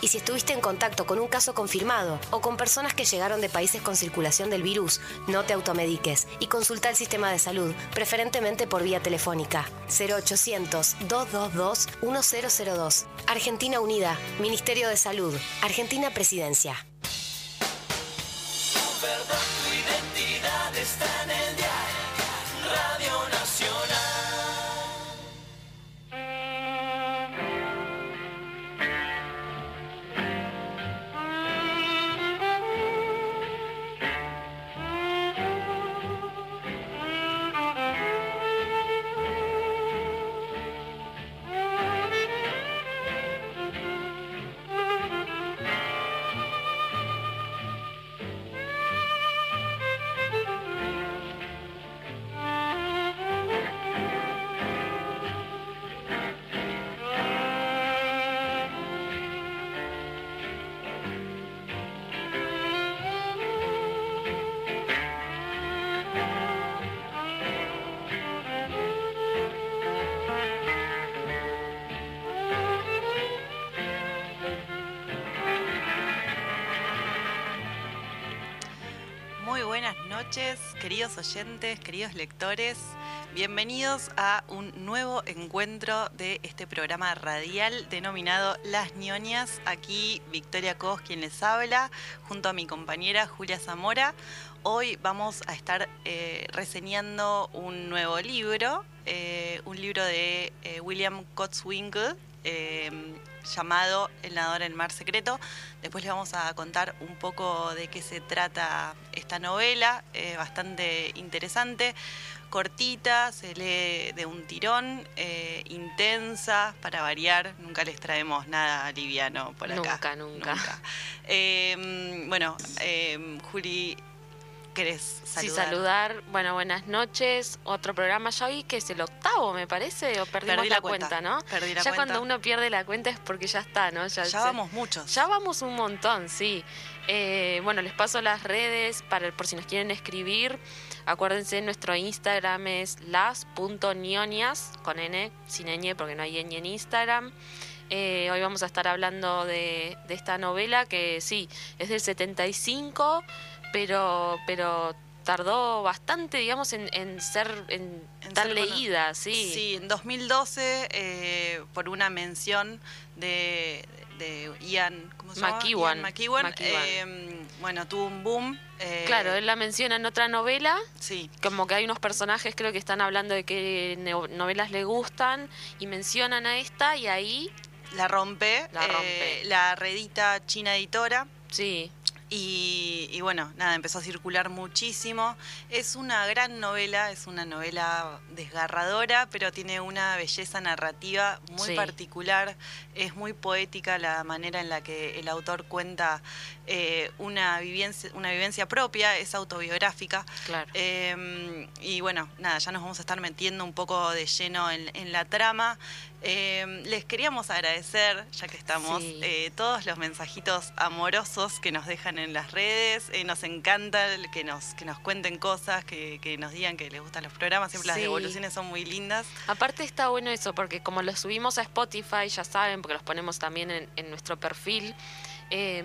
Y si estuviste en contacto con un caso confirmado o con personas que llegaron de países con circulación del virus, no te automediques y consulta el sistema de salud, preferentemente por vía telefónica. 0800-222-1002. Argentina Unida, Ministerio de Salud, Argentina Presidencia. Oyentes, queridos lectores. Bienvenidos a un nuevo encuentro de este programa radial denominado Las ñoñas. Aquí Victoria Cos quien les habla, junto a mi compañera Julia Zamora. Hoy vamos a estar eh, reseñando un nuevo libro, eh, un libro de eh, William Cotswinkle, llamado El nadador en el mar secreto. Después les vamos a contar un poco de qué se trata esta novela, eh, bastante interesante, cortita, se lee de un tirón, eh, intensa, para variar, nunca les traemos nada liviano por acá. Nunca, nunca. Eh, bueno, Juli ¿Querés saludar? Sí, saludar. Bueno, buenas noches. Otro programa ya vi que es el octavo, me parece, o perdimos la, cuenta. ¿no? Perdí la ya cuando uno pierde la cuenta es porque ya está, ¿no? Ya, vamos muchos. Ya vamos un montón, sí. Eh, bueno, les paso las redes para por si nos quieren escribir. Acuérdense, nuestro Instagram es las.nionias, con N, sin ñ, porque no hay ñ en Instagram. Eh, hoy vamos a estar hablando de, de esta novela que sí, es del 75 pero, pero tardó bastante, digamos, en, ser en, tan leída, sí. Sí, en 2012, eh, por una mención de, Ian, ¿cómo se McEwan. Ian McEwan, eh, bueno, tuvo un boom. Eh, claro, él la menciona en otra novela. Sí. Como que hay unos personajes, creo que están hablando de qué novelas le gustan y mencionan a esta y ahí... La rompe. La rompe. la redita China Editora. Sí. Y, bueno, nada, empezó a circular muchísimo. Es una gran novela, es una novela desgarradora, pero tiene una belleza narrativa muy particular. Es muy poética la manera en la que el autor cuenta eh, una, vivencia, una vivencia propia, es autobiográfica. Claro. Em, y bueno, nada, ya nos vamos a estar metiendo un poco de lleno en, en la trama. Eh, les queríamos agradecer, ya que estamos, eh, todos los mensajitos amorosos que nos dejan en las redes. Eh, nos encanta que nos, que nos cuenten cosas, que, nos digan que les gustan los programas. Siempre las devoluciones son muy lindas. Aparte está bueno eso, porque como los subimos a Spotify, ya saben, porque los ponemos también en, en nuestro perfil. Eh,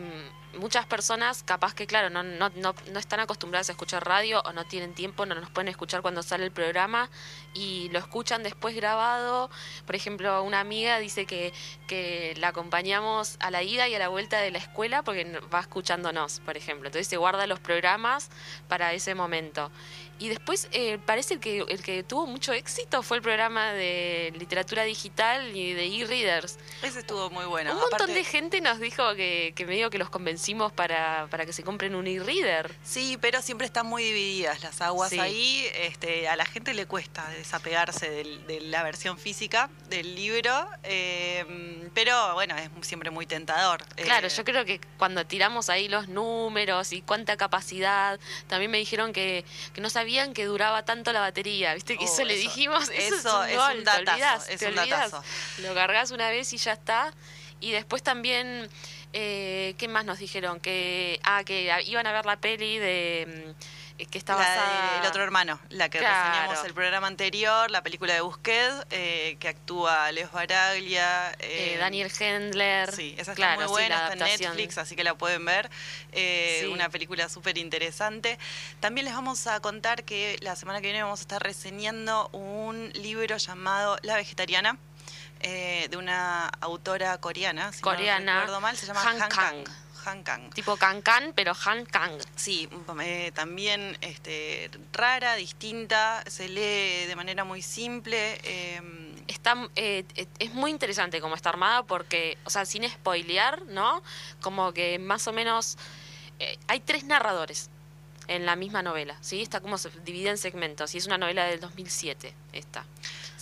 muchas personas capaz que, claro, no, no, no, no, están acostumbradas a escuchar radio o no tienen tiempo, no nos pueden escuchar cuando sale el programa y lo escuchan después grabado. Por ejemplo, una amiga dice que, que la acompañamos a la ida y a la vuelta de la escuela porque va escuchándonos, por ejemplo. Entonces se guarda los programas para ese momento. Y después eh, parece que el que tuvo mucho éxito fue el programa de literatura digital y de e-readers. Ese estuvo muy bueno. Un montón de gente nos dijo que, que medio que los convencimos para, para que se compren un e-reader. Sí, pero siempre están muy divididas las aguas ahí. Este, a la gente le cuesta desapegarse de la versión física del libro, eh, pero bueno, es siempre muy tentador. Claro, eh, yo creo que cuando tiramos ahí los números y cuánta capacidad, también me dijeron que, que no sabían sabían que duraba tanto la batería, ¿viste? Que eso, le dijimos, eso, es un, datazo, Lo cargas una vez y ya está. Y después también, eh, ¿qué más nos dijeron? Que, ah, que iban a ver la peli de... eh, que está La basada... de El otro hermano, la que Claro. reseñamos el programa anterior, la película de Busquets, eh, que actúa Leo Baraglia. eh, eh, Daniel Hendler. Sí, esa está Claro, muy buena, está en. Netflix, así que la pueden ver. Eh, Sí. Una película súper interesante. También les vamos a contar que la semana que viene vamos a estar reseñando un libro llamado La Vegetariana. eh, de una autora coreana, si Coreana, no recuerdo mal, se llama Han Han Kang. Kang. Han Kang. Tipo Cancan, pero Han Kang. Sí, eh, también este, rara, distinta, se lee de manera muy simple. eh, Está, eh, eh, es muy interesante como está armada porque, o sea, sin spoilear, ¿no? Como que más o menos hay tres narradores en la misma novela, ¿sí? Está como divide en segmentos y es una novela del 2007, esta.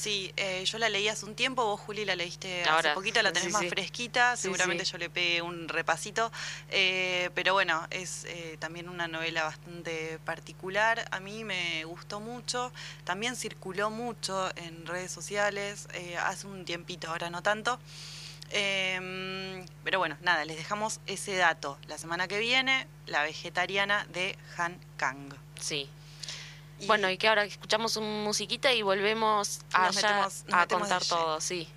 Sí, eh, yo la leí hace un tiempo, vos Juli la leíste Ahora, hace poquito, la tenés sí, más sí. fresquita, Sí, seguramente sí. yo le pegué un repasito, eh, pero bueno, es eh, también una novela bastante particular, a mí me gustó mucho, también circuló mucho en redes sociales, eh, hace un tiempito, ahora no tanto. Eh, pero bueno, nada, les dejamos ese dato. La semana que viene, La vegetariana de Han Kang. Sí. Bueno, y que ahora escuchamos un musiquita y volvemos allá metemos- a contar todo, sí.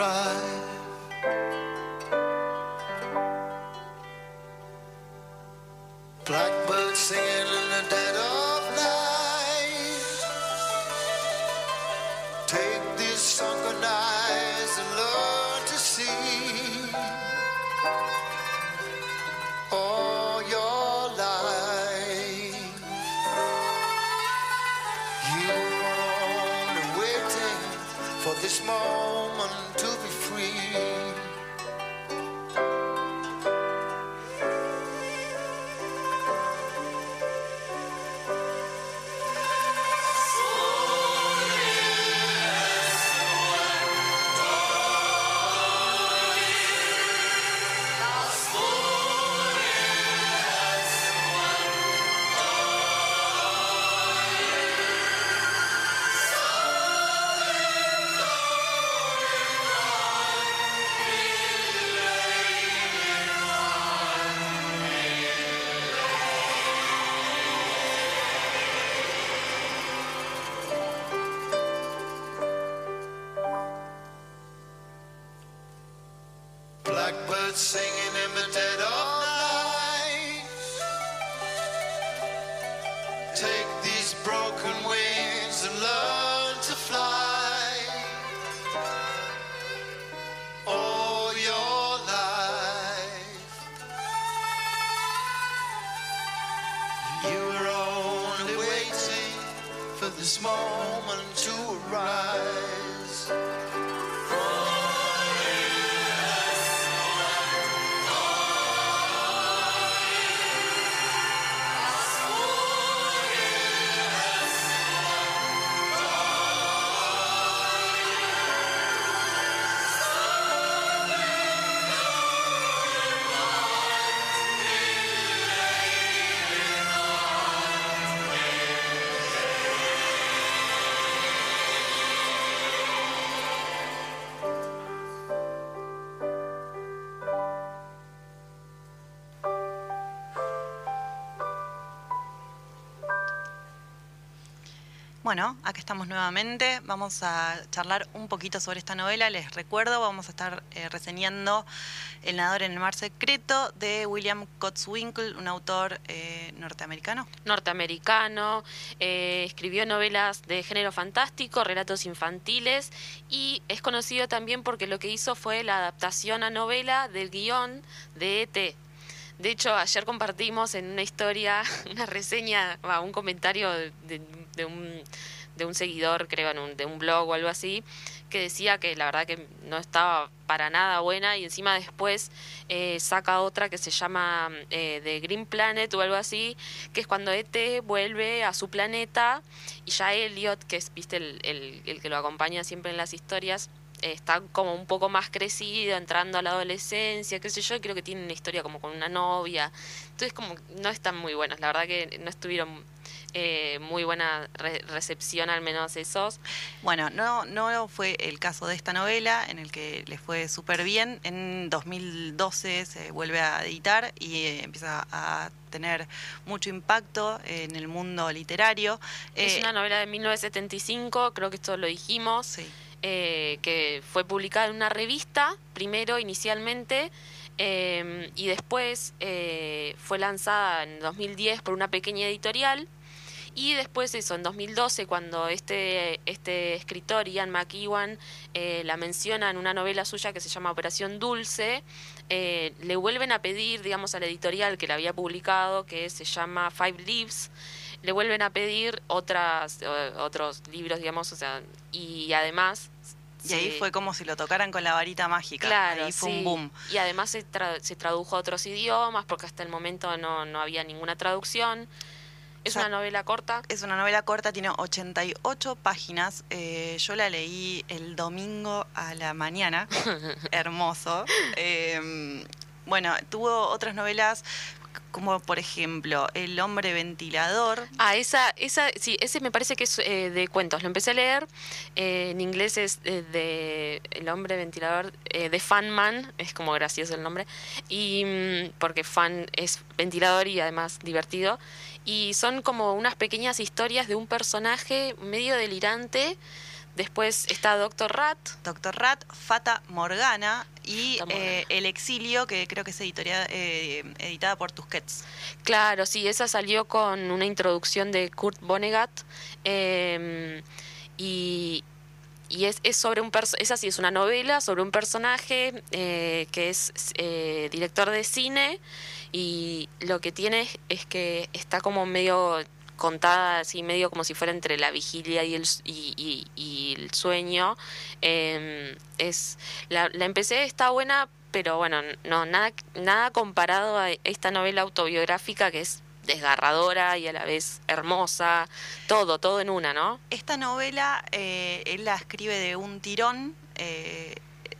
Arrive. Blackbird singing in the dead of night. Take these sunken eyes and learn to see. All your life, you were only waiting for this moment me. Bueno, acá estamos nuevamente. Vamos a charlar un poquito sobre esta novela. Les recuerdo, vamos a estar eh, reseñando El nadador en el mar secreto de William Cotswinkle, un autor eh, norteamericano. norteamericano, eh, escribió novelas de género fantástico, relatos infantiles y es conocido también porque lo que hizo fue la adaptación a novela del guion de ET. De hecho, ayer compartimos en una historia, una reseña, un comentario de- de un, de un seguidor, creo, en un- de un blog o algo así, que decía que la verdad que no estaba para nada buena y encima después eh, saca otra que se llama eh, The Green Planet o algo así, que es cuando ET vuelve a su planeta y ya Elliot, que es viste el, el, el que lo acompaña siempre en las historias, está como un poco más crecido, entrando a la adolescencia, qué sé yo, creo que tiene una historia como con una novia. Entonces como no están muy buenos, la verdad que no estuvieron eh, muy buena recepción, al menos esos. Bueno, no, no fue el caso de esta novela, en el que le fue súper bien. En 2012 se vuelve a editar y eh, empieza a tener mucho impacto en el mundo literario. Es eh, una novela de 1975, creo que esto lo dijimos. Sí. que fue publicada en una revista, primero inicialmente, y después fue lanzada en 2010 por una pequeña editorial y después eso, en 2012, cuando este, este escritor, Ian McEwan, eh, la menciona en una novela suya que se llama Operación Dulce, eh, le vuelven a pedir, digamos, a la editorial que la había publicado, que se llama Five Leaves, le vuelven a pedir otras, otros libros, digamos, o sea, y además y ahí fue como si lo tocaran con la varita mágica. Claro, ahí fue un boom. Y además se, se, tradujo a otros idiomas porque hasta el momento no, no había ninguna traducción. ¿Es una novela corta? Es una novela corta, tiene 88 páginas. Eh, yo la leí el domingo a la mañana. Hermoso. Em, bueno, tuvo otras novelas como por ejemplo El hombre ventilador. Ah, esa, esa, sí, ese me parece que es eh, de cuentos. Lo empecé a leer. Eh, en inglés es de El hombre ventilador, de Fan Man, es como gracioso el nombre. Y mm, porque fan es ventilador y además divertido y son como unas pequeñas historias de un personaje medio delirante. Después está Doctor Rat. Doctor Rat, Fata Morgana y eh, El Exilio, que creo que es editorial, eh, editada por Tusquets. Claro, sí, esa salió con una introducción de Kurt Vonnegut. Em, y, y es, es sobre un esa sí es una novela sobre un personaje eh, que es director de cine y lo que tiene es que está como medio contada así medio como si fuera entre la vigilia y el, y, el sueño em, es la, la empecé está buena pero bueno no nada nada comparado a esta novela autobiográfica que es desgarradora y a la vez hermosa, todo, todo en una, ¿no? Esta novela eh, él la escribe de un tirón, eh,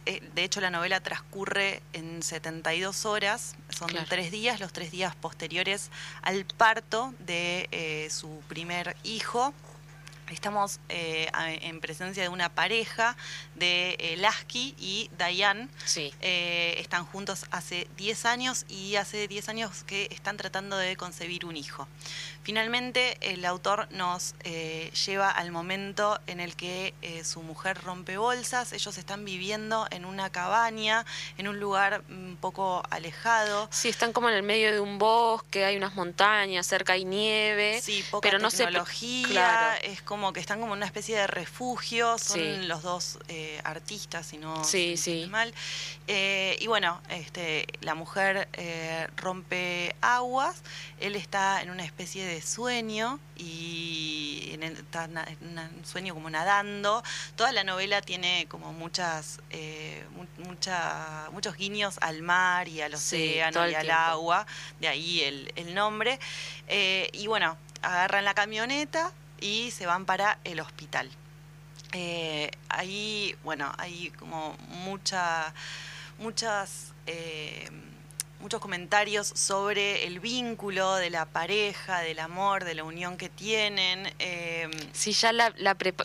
de hecho la novela transcurre en 72 horas, son tres días, los tres días posteriores al parto de eh, su primer hijo. Estamos eh, en presencia de una pareja de eh, Lasky y Diane. Sí. están juntos hace 10 años y hace 10 años que están tratando de concebir un hijo. Finalmente, el autor nos eh, lleva al momento en el que eh, su mujer rompe bolsas, ellos están viviendo en una cabaña, en un lugar un poco alejado. Sí, están como en el medio de un bosque, hay unas montañas, cerca hay nieve, sí, poca pero no tecnología, es como que están como en una especie de refugio, son los dos eh, artistas, si no sí, sí. mal. y bueno, este, la mujer rompe aguas, él está en una especie de sueño y en está un sueño como nadando. Toda la novela tiene como muchas, eh, mucha, muchos guiños al mar y al océano y al agua, de ahí el, nombre. Eh, y bueno, agarran la camioneta y se van para el hospital. Eh, ahí, bueno, hay como mucha, muchas muchos comentarios sobre el vínculo de la pareja, del amor, de la unión que tienen. Eh, sí, ya la,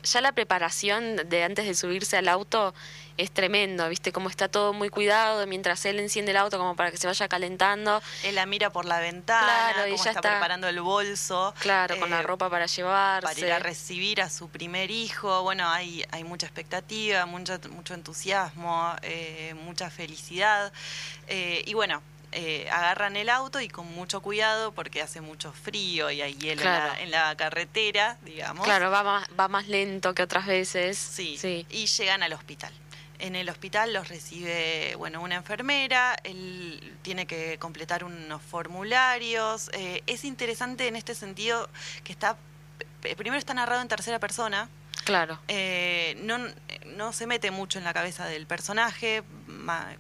ya la preparación de antes de subirse al auto es tremendo, ¿viste? Como está todo muy cuidado mientras él enciende el auto como para que se vaya calentando. Él la mira por la ventana, claro, está, preparando el bolso. Claro, con la eh, ropa para llevarse. Para ir a recibir a su primer hijo. Bueno, hay, hay mucha expectativa, mucho, mucho entusiasmo, eh, mucha felicidad. y bueno, eh, agarran el auto y con mucho cuidado porque hace mucho frío y hay hielo en, la, carretera, digamos. Claro, va más, va más lento que otras veces. Sí, sí. Y llegan al hospital. En el hospital los recibe, bueno, una enfermera, él tiene que completar unos formularios. Eh, es interesante en este sentido que está, primero está narrado en tercera persona, Claro. Eh, no, no se mete mucho en la cabeza del personaje,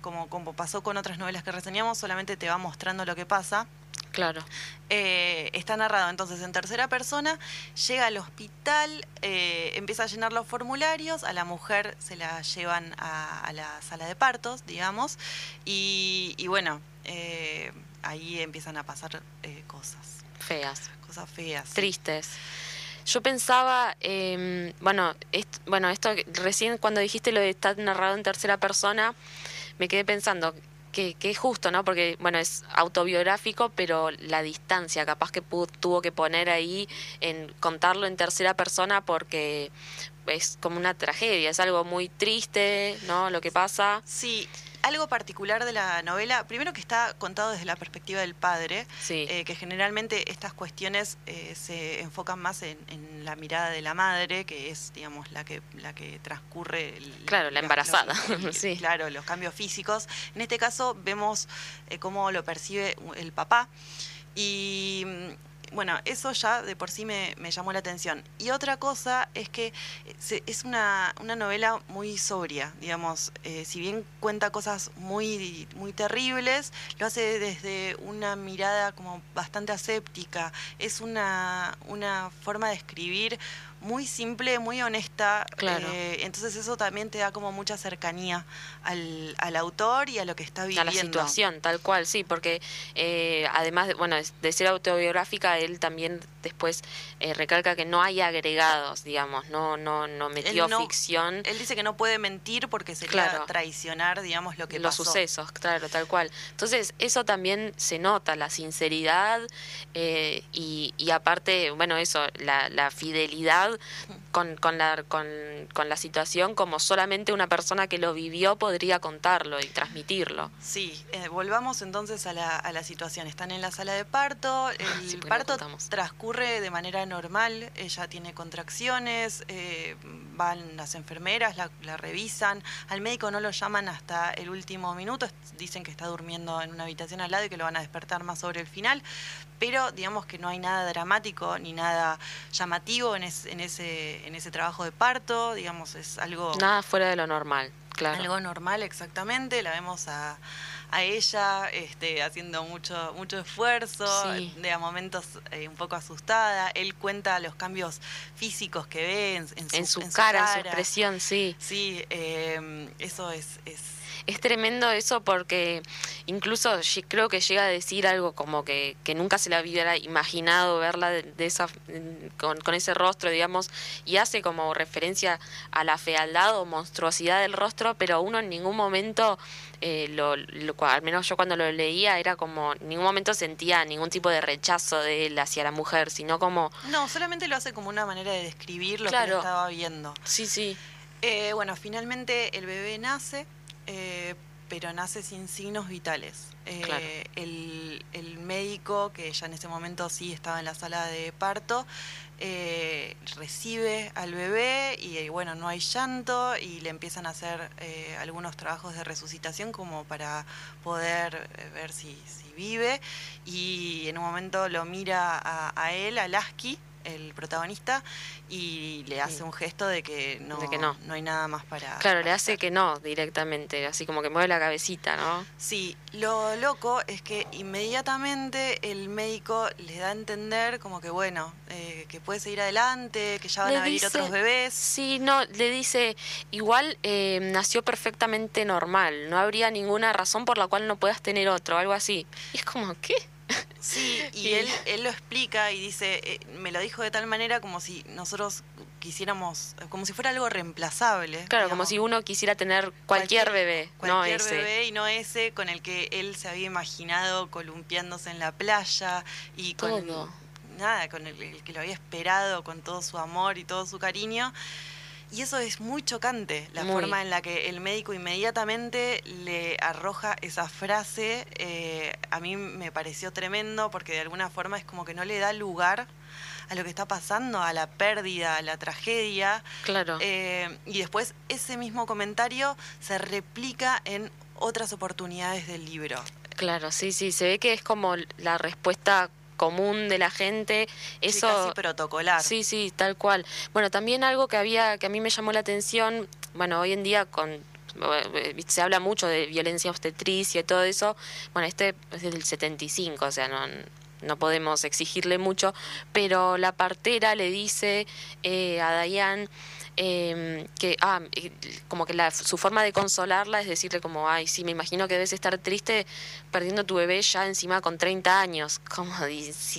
como, como pasó con otras novelas que reseñamos, solamente te va mostrando lo que pasa. Claro. Eh, está narrado entonces en tercera persona, llega al hospital, eh, empieza a llenar los formularios, a la mujer se la llevan a, a la sala de partos, digamos, y, y bueno, eh, ahí empiezan a pasar eh, cosas, Feas. cosas feas. tristes. Yo pensaba, eh, bueno, est- bueno, esto recién cuando dijiste lo de estar narrado en tercera persona, me quedé pensando que, que es justo, ¿no? Porque, bueno, es autobiográfico, pero la distancia capaz que pu- tuvo que poner ahí en contarlo en tercera persona porque es como una tragedia, es algo muy triste, ¿no? Lo que pasa. Sí, algo particular de la novela, primero que está contado desde la perspectiva del padre, Sí. eh, que generalmente estas cuestiones eh, se enfocan más en, en la mirada de la madre, que es, digamos, la que, la que transcurre... el- Claro, la los- embarazada, los- sí. Claro, los cambios físicos. En este caso vemos eh, cómo lo percibe el papá y... Bueno, eso ya de por sí me, me llamó la atención. Y otra cosa es que eh, es una, una novela muy sobria, digamos, eh, si bien cuenta cosas muy, muy terribles, lo hace desde una mirada como bastante aséptica, es una, una forma de escribir muy simple, muy honesta, Claro. eh, entonces eso también te da como mucha cercanía al, al autor y a lo que está viviendo. a la situación, tal cual, sí, porque eh, además de, bueno, de ser autobiográfica, él también después eh, recalca que no hay agregados, digamos, no no no metió Él no- ficción, Él dice que no puede mentir porque sería Claro. traicionar, digamos, lo que los pasó. sucesos, claro, tal cual. Entonces, eso también se nota, la sinceridad eh, y, y aparte, bueno, eso, la, la fidelidad 嗯。Con, con, la, con, con la situación como solamente una persona que lo vivió podría contarlo y transmitirlo. Sí, eh, volvamos entonces a la, a la situación. Están en la sala de parto, el Sí, porque no parto transcurre de manera normal, ella tiene contracciones, eh, van las enfermeras, la, la revisan, al médico no lo llaman hasta el último minuto, dicen que está durmiendo en una habitación al lado y que lo van a despertar más sobre el final, pero digamos que no hay nada dramático ni nada llamativo en, es- en ese, en ese trabajo de parto, digamos, es algo... Nada fuera de lo normal, claro. Algo normal, exactamente. La vemos a, a ella este, haciendo mucho, mucho esfuerzo, Sí. de a momentos eh, un poco asustada. Él cuenta los cambios físicos que ve en, en su, en su en cara, en su expresión, sí. Sí, eh, eso es, es Es tremendo eso porque incluso creo que llega a decir algo como que, que nunca se la hubiera imaginado verla de, de esa con, con ese rostro, digamos, y hace como referencia a la fealdad o monstruosidad del rostro, pero uno en ningún momento, eh, lo, lo- al menos yo cuando lo leía, era como, en ningún momento sentía ningún tipo de rechazo de él hacia la mujer, sino como, No, solamente lo hace como una manera de describir lo que él estaba viendo. sí, sí, Eh, bueno, finalmente el bebé nace, eh, pero nace sin signos vitales. Eh, Claro. el, el médico, que ya en ese momento sí estaba en la sala de parto, eh, recibe al bebé y bueno, no hay llanto y le empiezan a hacer eh, algunos trabajos de resucitación como para poder ver si, si vive y en un momento lo mira a, a él, a Lasky, el protagonista, y le hace Sí. un gesto de que no, De que no. hay nada más para... claro, le hace que no directamente, así como que mueve la cabecita, ¿no? Sí, lo loco es que inmediatamente el médico le da a entender como que bueno, eh, que puede seguir adelante, que ya van Le a venir dice- otros bebés. Sí, no, le dice, igual eh, nació perfectamente normal, no habría ninguna razón por la cual no puedas tener otro, algo así. Y es como, ¿qué? Sí, y Y- él, él lo explica y dice, eh, me lo dijo de tal manera como si nosotros quisiéramos, como si fuera algo reemplazable. Claro, como si uno quisiera tener cualquier, bebé, no Cualquier ese. bebé y no ese con el que él se había imaginado columpiándose en la playa y con Todo. nada, con el, el que lo había esperado con todo su amor y todo su cariño. Y eso es muy chocante, la Muy. forma en la que el médico inmediatamente le arroja esa frase. eh, a mí me pareció tremendo porque de alguna forma es como que no le da lugar a lo que está pasando, a la pérdida, a la tragedia. Claro. Eh, y después ese mismo comentario se replica en otras oportunidades del libro. Claro, sí, sí, se ve que es como la respuesta común de la gente, Sí, eso casi protocolar. Sí, sí, tal cual. Bueno, también algo que había que a mí me llamó la atención, bueno, hoy en día con eh, se habla mucho de violencia obstetricia y todo eso. Bueno, este es del 75, o sea, no no podemos exigirle mucho, pero la partera le dice eh, a Dayan eh, que ah, como que la, su forma de consolarla es decirle como, ay, sí, me imagino que debes estar triste perdiendo tu bebé ya encima con 30 años, como,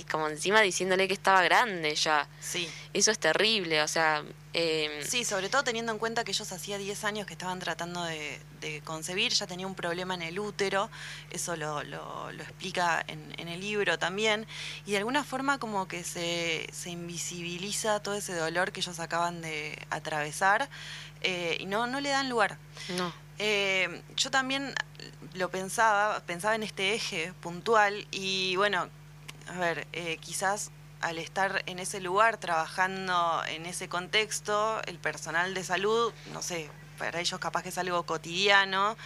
como encima diciéndole que estaba grande ya. Sí. Eso es terrible, o sea... Eh, sí, sobre todo teniendo en cuenta que ellos hacía 10 años que estaban tratando de, concebir, ya tenía un problema en el útero, eso lo, lo, explica en, en, el libro también, y de alguna forma como que se, se invisibiliza todo ese dolor que ellos acaban de atravesar eh, y no, no le dan lugar. No. Eh, yo también lo pensaba, pensaba en este eje puntual y bueno, a ver, eh, quizás al estar en ese lugar, trabajando en ese contexto, el personal de salud, no sé, para ellos capaz que es algo cotidiano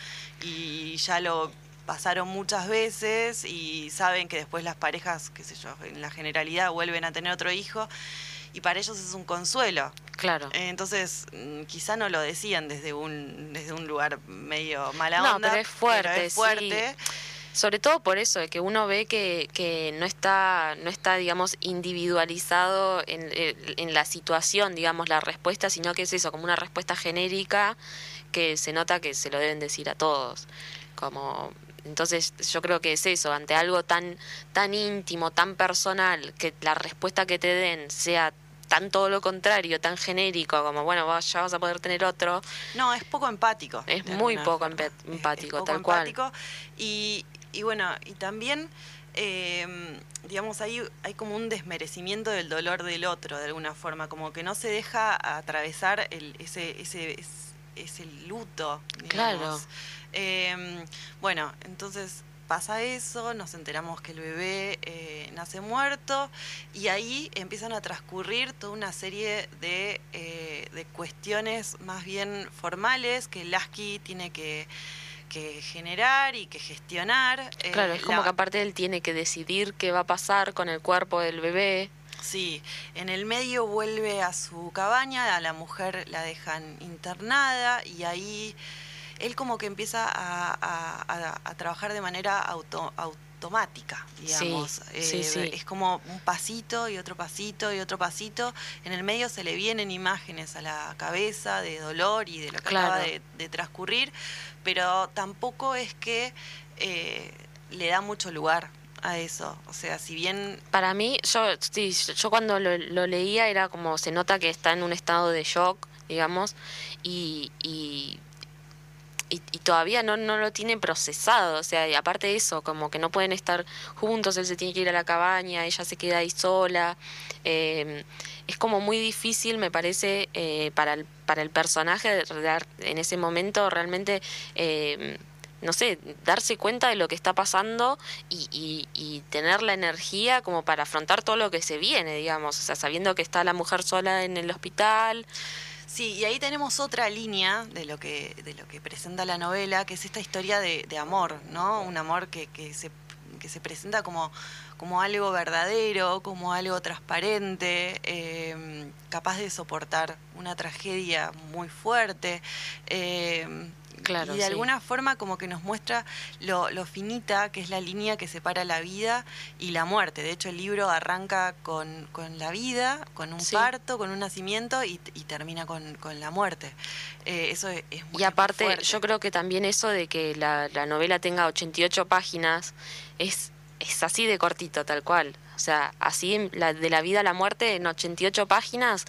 y ya lo pasaron muchas veces y saben que después las parejas, qué sé yo, en la generalidad vuelven a tener otro hijo y para ellos es un consuelo. Claro. entonces, mm, quizá no lo decían desde un, desde un lugar medio mala no, onda. Pero es fuerte, pero es fuerte. Sobre todo por eso, que uno ve que, que no está, no está, digamos, individualizado en, eh, en la situación, digamos, la respuesta, sino que es eso, como una respuesta genérica que se nota que se lo deben decir a todos. Como entonces yo creo que es eso, ante algo tan, tan íntimo, tan personal, que la respuesta que te den sea tan todo lo contrario, tan genérico, como bueno, ya vas a poder tener otro. No, es poco empático. Es muy poco empático, tal empático. Y, y bueno, y también, em, digamos, hay, hay como un desmerecimiento del dolor del otro, de alguna forma, como que no se deja atravesar el, ese, ese, ese, luto. Claro. Em, bueno, entonces pasa eso, nos enteramos que el bebé eh, nace muerto y ahí empiezan a transcurrir toda una serie de, eh, de cuestiones más bien formales que Lasky tiene que, generar y que gestionar. Eh, claro, es como que aparte él tiene que decidir qué va a pasar con el cuerpo del bebé. Sí, en el medio vuelve a su cabaña, a la mujer la dejan internada y ahí él como que empieza a, trabajar de manera automática, digamos. Eh, es como un pasito y otro pasito y otro pasito. En el medio se le vienen imágenes a la cabeza de dolor y de lo que acaba de, transcurrir, pero tampoco es que eh, le da mucho lugar a eso. O sea, si bien... Para mí, yo, sí, yo cuando lo, leía era como se nota que está en un estado de shock, digamos, y y, todavía no, no lo tiene procesado, o sea, y aparte de eso, como que no pueden estar juntos, él se tiene que ir a la cabaña, ella se queda ahí sola, eh, es como muy difícil, me parece, eh, para, el, para el personaje en ese momento realmente... Eh, no sé, darse cuenta de lo que está pasando y, y, y, tener la energía como para afrontar todo lo que se viene, digamos, o sea, sabiendo que está la mujer sola en el hospital, Sí, y ahí tenemos otra línea de lo que, de lo que presenta la novela, que es esta historia de, amor, ¿no? Un amor que, que, se, que se presenta como, como algo verdadero, como algo transparente, eh, capaz de soportar una tragedia muy fuerte. Eh, y de alguna forma como que nos muestra lo, finita que es la línea que separa la vida y la muerte. De hecho, el libro arranca con, la vida, con un parto, con un nacimiento y, termina con, la muerte. Eh, eso es, muy Y aparte, yo creo que también eso de que la, novela tenga 88 páginas es, es así de cortito, tal cual. O sea, así la, de la vida a la muerte en 88 páginas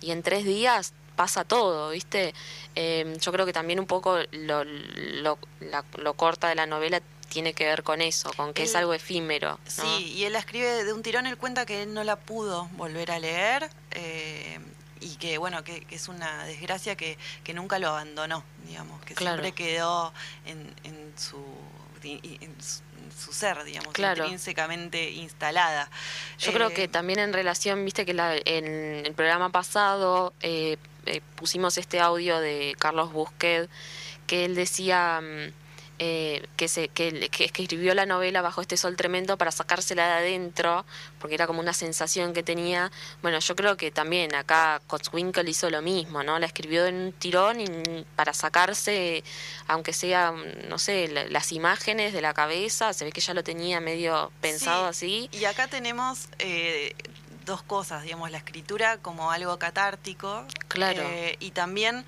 y en tres días pasa todo, ¿viste? Em, yo creo que también un poco lo, lo, corta de la novela tiene que ver con eso, con que es algo efímero. Sí, y él la escribe de un tirón, él cuenta que él no la pudo volver a leer eh, y que, bueno, que, es una desgracia que, que, nunca lo abandonó, digamos, que siempre quedó en, en su su ser, digamos, intrínsecamente instalada. Yo creo que eh, también en relación, viste que la, en el programa pasado eh, eh, pusimos este audio de Carlos Busquet, que él decía... Mm, eh, que, se, que, que, escribió la novela bajo este sol tremendo para sacársela de adentro, porque era como una sensación que tenía. Bueno, yo creo que también acá Cotswinkle hizo lo mismo, ¿no? La escribió en un tirón y para sacarse, aunque sea, no sé, las imágenes de la cabeza, se ve que ya lo tenía medio pensado así. Y acá tenemos eh, dos cosas, digamos, la escritura como algo catártico. Claro. Eh, y también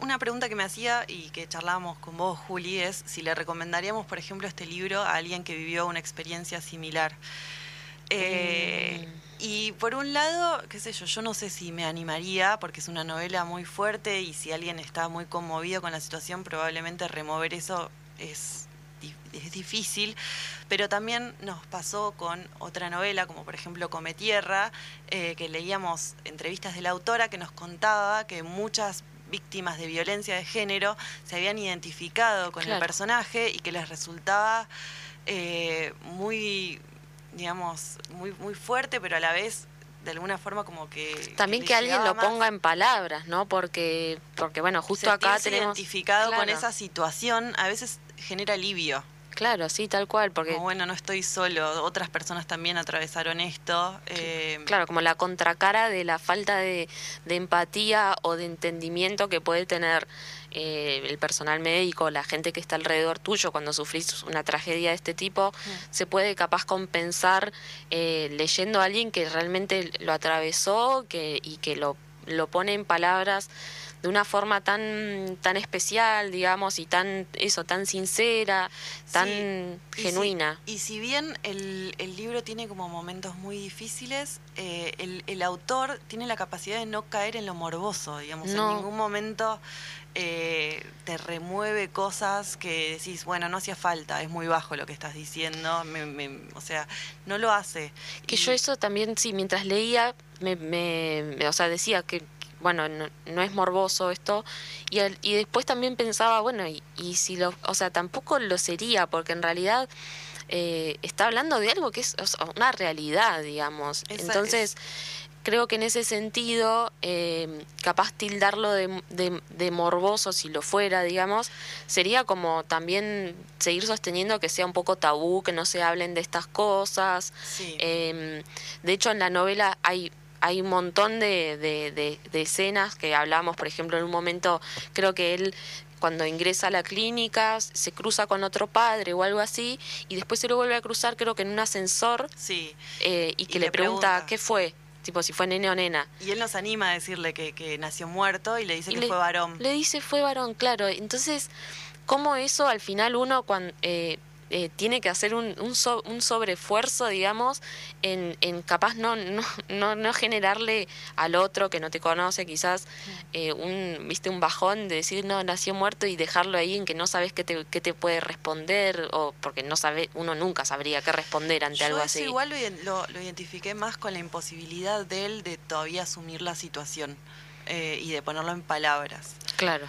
una pregunta que me hacía y que charlábamos con vos, Juli, es si le recomendaríamos, por ejemplo, este libro a alguien que vivió una experiencia similar. Eh, mm. Y por un lado, qué sé yo, yo no sé si me animaría, porque es una novela muy fuerte y si alguien está muy conmovido con la situación, probablemente remover eso es, es difícil. Pero también nos pasó con otra novela, como por ejemplo Come Tierra, eh, que leíamos entrevistas de la autora que nos contaba que muchas víctimas de violencia de género se habían identificado con el personaje y que les resultaba eh, muy, digamos, muy, muy fuerte, pero a la vez de alguna forma como que también que, alguien lo ponga en palabras no porque porque bueno justo acá tenemos identificado con esa situación a veces genera alivio Claro, sí, tal cual, porque... Como, bueno, no estoy solo, otras personas también atravesaron esto. Eh, claro, como la contracara de la falta de, empatía o de entendimiento que puede tener eh, el personal médico, la gente que está alrededor tuyo cuando sufrís una tragedia de este tipo, mm. se puede capaz compensar eh, leyendo a alguien que realmente lo atravesó que, y que lo, lo pone en palabras de una forma tan tan especial, digamos, y tan eso tan sincera, tan genuina. y si bien el, el, libro tiene como momentos muy difíciles, eh, el, el, autor tiene la capacidad de no caer en lo morboso, digamos, en ningún momento eh, te remueve cosas que decís, bueno, no hacía falta, es muy bajo lo que estás diciendo, o sea, no lo hace. Que yo eso también, sí, mientras leía, me, me, o sea, decía que bueno, no, es morboso esto. Y, y después también pensaba, bueno, y, si lo, o sea, tampoco lo sería, porque en realidad eh, está hablando de algo que es una realidad, digamos. Entonces, creo que en ese sentido, eh, capaz tildarlo de, de, morboso, si lo fuera, digamos, sería como también seguir sosteniendo que sea un poco tabú, que no se hablen de estas cosas. Em, de hecho, en la novela hay hay un montón de, de, escenas que hablamos, por ejemplo, en un momento creo que él cuando ingresa a la clínica se cruza con otro padre o algo así y después se lo vuelve a cruzar creo que en un ascensor sí. Eh, y que le, pregunta, qué fue tipo si fue nene o nena. Y él nos anima a decirle que, que nació muerto y le dice que fue varón. le dice fue varón claro. Entonces cómo eso al final uno cuando eh, eh, tiene que hacer un, un, un sobreesfuerzo, digamos, en, en capaz no, no, no, generarle al otro que no te conoce quizás eh, un, viste, un bajón de decir, no, nació muerto y dejarlo ahí en que no sabes qué te, qué te puede responder o porque no sabe, uno nunca sabría qué responder ante algo así. Igual lo, lo, identifiqué más con la imposibilidad de él de todavía asumir la situación eh, y de ponerlo en palabras. Claro.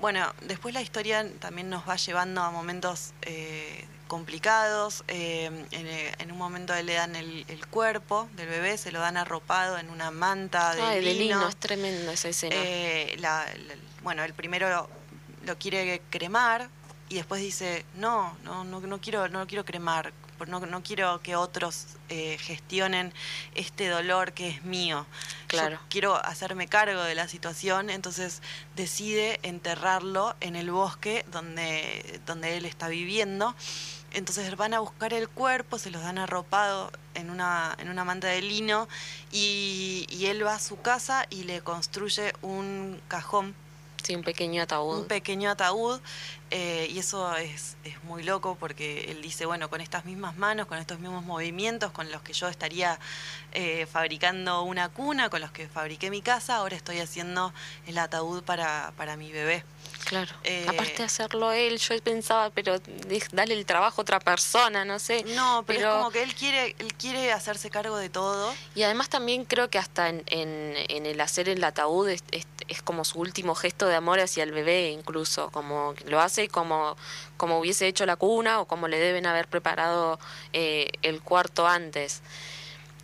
Bueno, después la historia también nos va llevando a momentos eh, complicados. Eh, eh, en, un momento le dan el, cuerpo del bebé, se lo dan arropado en una manta de Ay, lino. De es tremendo esa escena. bueno, el primero lo quiere cremar y después dice, no, no, no, no quiero, no lo quiero cremar no, no quiero que otros eh, gestionen este dolor que es mío. Claro. quiero hacerme cargo de la situación, entonces decide enterrarlo en el bosque donde, donde él está viviendo. Entonces van a buscar el cuerpo, se los dan arropado en una, en una manta de lino y, y él va a su casa y le construye un cajón Sí, un pequeño ataúd. Un pequeño ataúd. Eh, y eso es, es, muy loco porque él dice, bueno, con estas mismas manos, con estos mismos movimientos con los que yo estaría eh, fabricando una cuna, con los que fabriqué mi casa, ahora estoy haciendo el ataúd para, para mi bebé. Claro. Eh, Aparte de hacerlo él, yo pensaba, pero dale el trabajo a otra persona, no sé. No, pero, es como que él quiere, él quiere hacerse cargo de todo. Y además también creo que hasta en, en, el hacer el ataúd es, es, como su último gesto de amor hacia el bebé, incluso, como lo hace como, como hubiese hecho la cuna o como le deben haber preparado eh, el cuarto antes.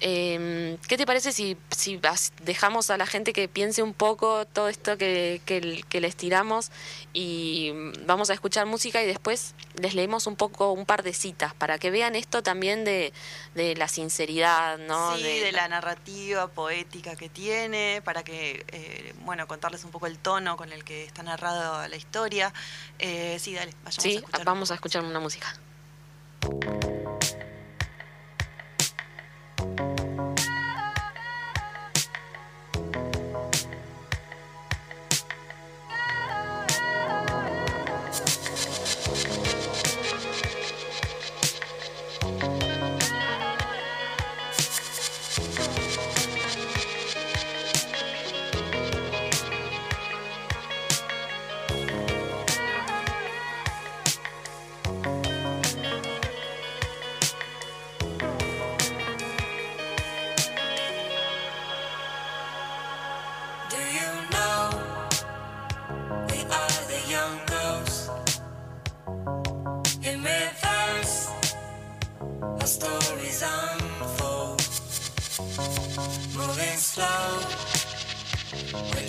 Eh, ¿Qué te parece si, si dejamos a la gente que piense un poco todo esto que, que, que les tiramos y mm, vamos a escuchar música y después les leemos un poco un par de citas para que vean esto también de, de la sinceridad, ¿no? sí, de, la narrativa poética que tiene, para que, eh, bueno, contarles un poco el tono con el que está narrada la historia. Eh, sí, dale, vayamos a Sí, escuchar. vamos a escuchar una música.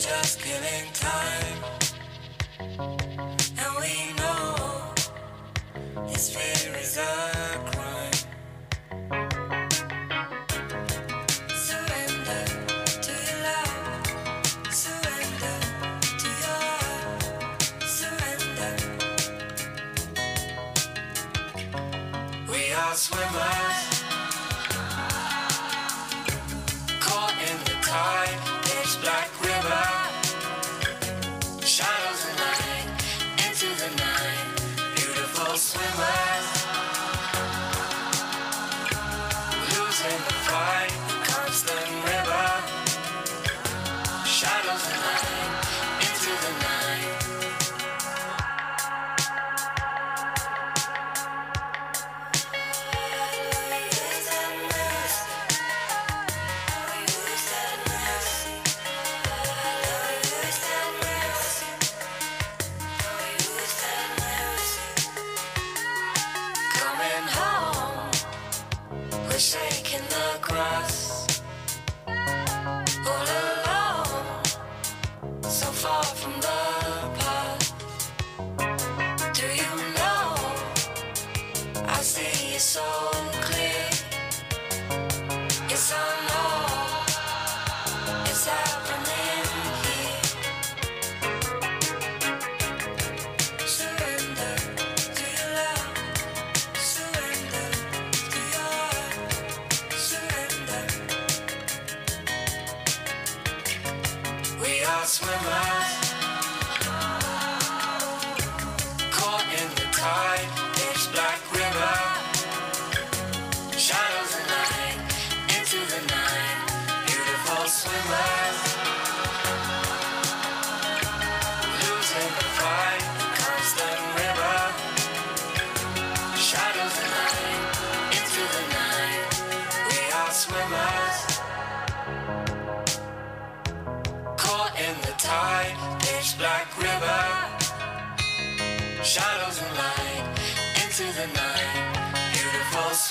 Just killing time,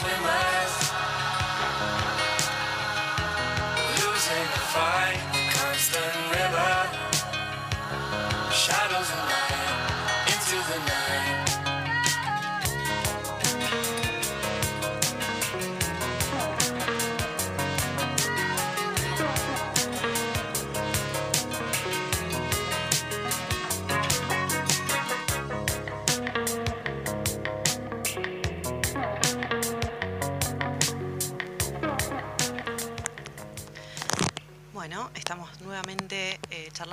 swimmers.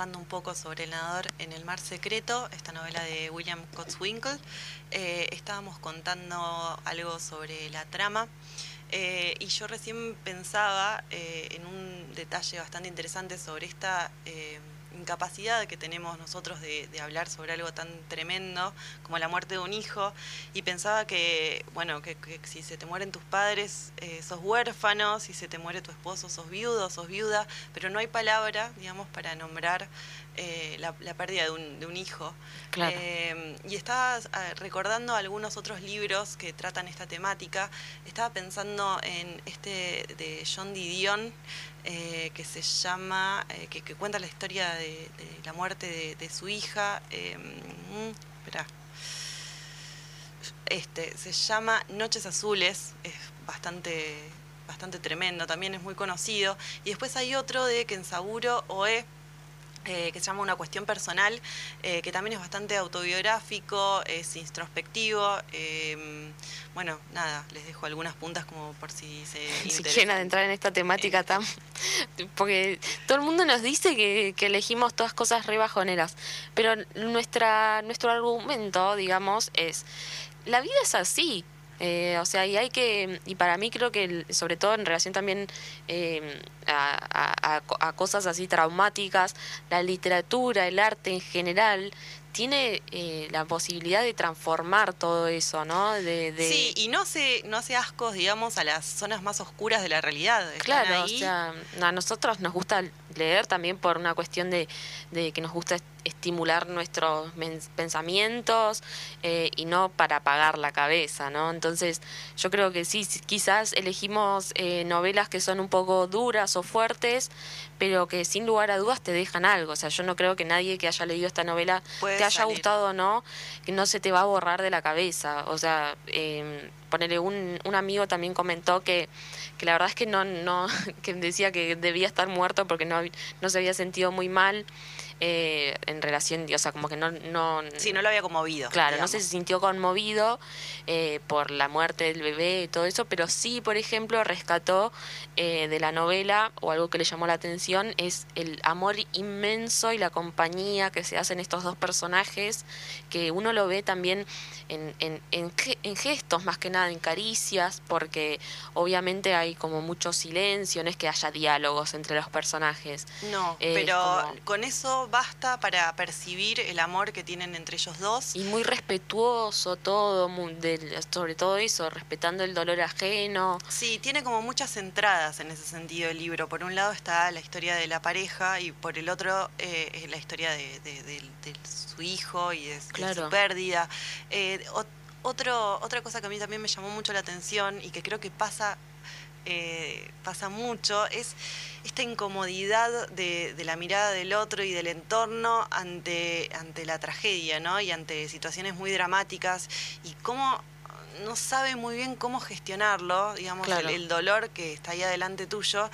Un poco sobre el nadador en el mar secreto, esta novela de William Cotswinkle. Eh, estábamos contando algo sobre la trama eh, y yo recién pensaba eh, en un detalle bastante interesante sobre esta incapacidad que tenemos nosotros de, de hablar sobre algo tan tremendo como la muerte de un hijo y pensaba que, bueno, que, que si se te mueren tus padres, eh, sos huérfano, si se te muere tu esposo, sos viudo, sos viuda, pero no hay palabra, digamos, para nombrar eh, la, la pérdida de un, de un hijo. Claro. Eh, y estaba ah, recordando algunos otros libros que tratan esta temática. Estaba pensando en este de John Didion, eh, que se llama, eh, que, cuenta la historia de, la muerte de, su hija. Eh, esperá. Este, se llama Noches Azules, es bastante, bastante tremendo, también es muy conocido. Y después hay otro de Kensaburo Oe, eh, que se llama Una cuestión personal, eh, que también es bastante autobiográfico, es introspectivo. eh, bueno, nada, les dejo algunas puntas como por si se si interesan. quieren entrar en esta temática tan porque todo el mundo nos dice que, que elegimos todas cosas re bajoneras pero nuestra nuestro argumento digamos es la vida es así eh, o sea y hay que y para mí creo que el- sobre todo en relación también eh, a, a- a co- a cosas así traumáticas la literatura el arte en general tiene eh, la posibilidad de transformar todo eso no de, de- Sí, y no hace, no hace ascos, digamos, a las zonas más oscuras de la realidad. Están Claro, o sea, a nosotros nos gusta leer también por una cuestión de, de que nos gusta est- estimular nuestros pensamientos eh, y no para apagar la cabeza, ¿no? Entonces, yo creo que sí, quizás elegimos eh, novelas que son un poco duras o fuertes, pero que sin lugar a dudas te dejan algo. O sea, yo no creo que nadie que haya leído esta novela te haya salir. gustado o no, que no se te va a borrar de la cabeza. O sea, eh, un, un amigo también comentó que, que la verdad es que no, no, que decía que debía estar muerto porque no, no se había sentido muy mal eh, en relación, o sea, como que no, no Sí, no lo había conmovido. Claro, no se sintió conmovido eh, por la muerte del bebé y todo eso, pero sí, por ejemplo, rescató eh, de la novela, o algo que le llamó la atención, es el amor inmenso y la compañía que se hacen estos dos personajes, que uno lo ve también en, en, en, ge- en gestos, más que nada en caricias, porque obviamente hay como mucho silencio, no es que haya diálogos entre los personajes. No, Es pero como- con eso basta para percibir el amor que tienen entre ellos dos. Y muy respetuoso todo, sobre todo eso, respetando el dolor ajeno. Sí, tiene como muchas entradas en ese sentido el libro. Por un lado está la historia de la pareja y por el otro eh, es la historia de, de- de- de su hijo y de, Claro. su pérdida. Eh, otro, otra cosa que a mí también me llamó mucho la atención y que creo que pasa, eh, pasa mucho es esta incomodidad de, de la mirada del otro y del entorno ante, ante la tragedia, ¿no? Y ante situaciones muy dramáticas y cómo no sabe muy bien cómo gestionarlo, digamos, Claro. el, el dolor que está ahí adelante tuyo.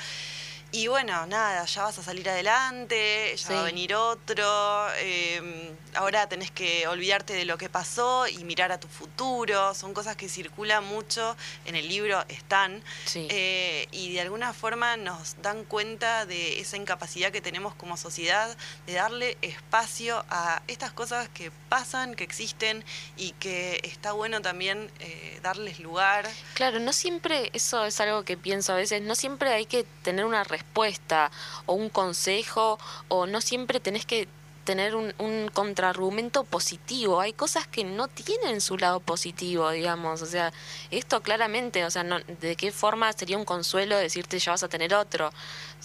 Y bueno, nada, ya vas a salir adelante, ya Sí. va a venir otro, eh, ahora tenés que olvidarte de lo que pasó y mirar a tu futuro, son cosas que circulan mucho, en el libro están, Sí. eh, y de alguna forma nos dan cuenta de esa incapacidad que tenemos como sociedad de darle espacio a estas cosas que pasan, que existen y que está bueno también eh, darles lugar. Claro, no siempre, eso es algo que pienso a veces, no siempre hay que tener una respuesta o un consejo o no siempre tenés que tener un, un contraargumento positivo. Hay cosas que no tienen su lado positivo, digamos. O sea, esto claramente, o sea, no, ¿de qué forma sería un consuelo decirte ya vas a tener otro?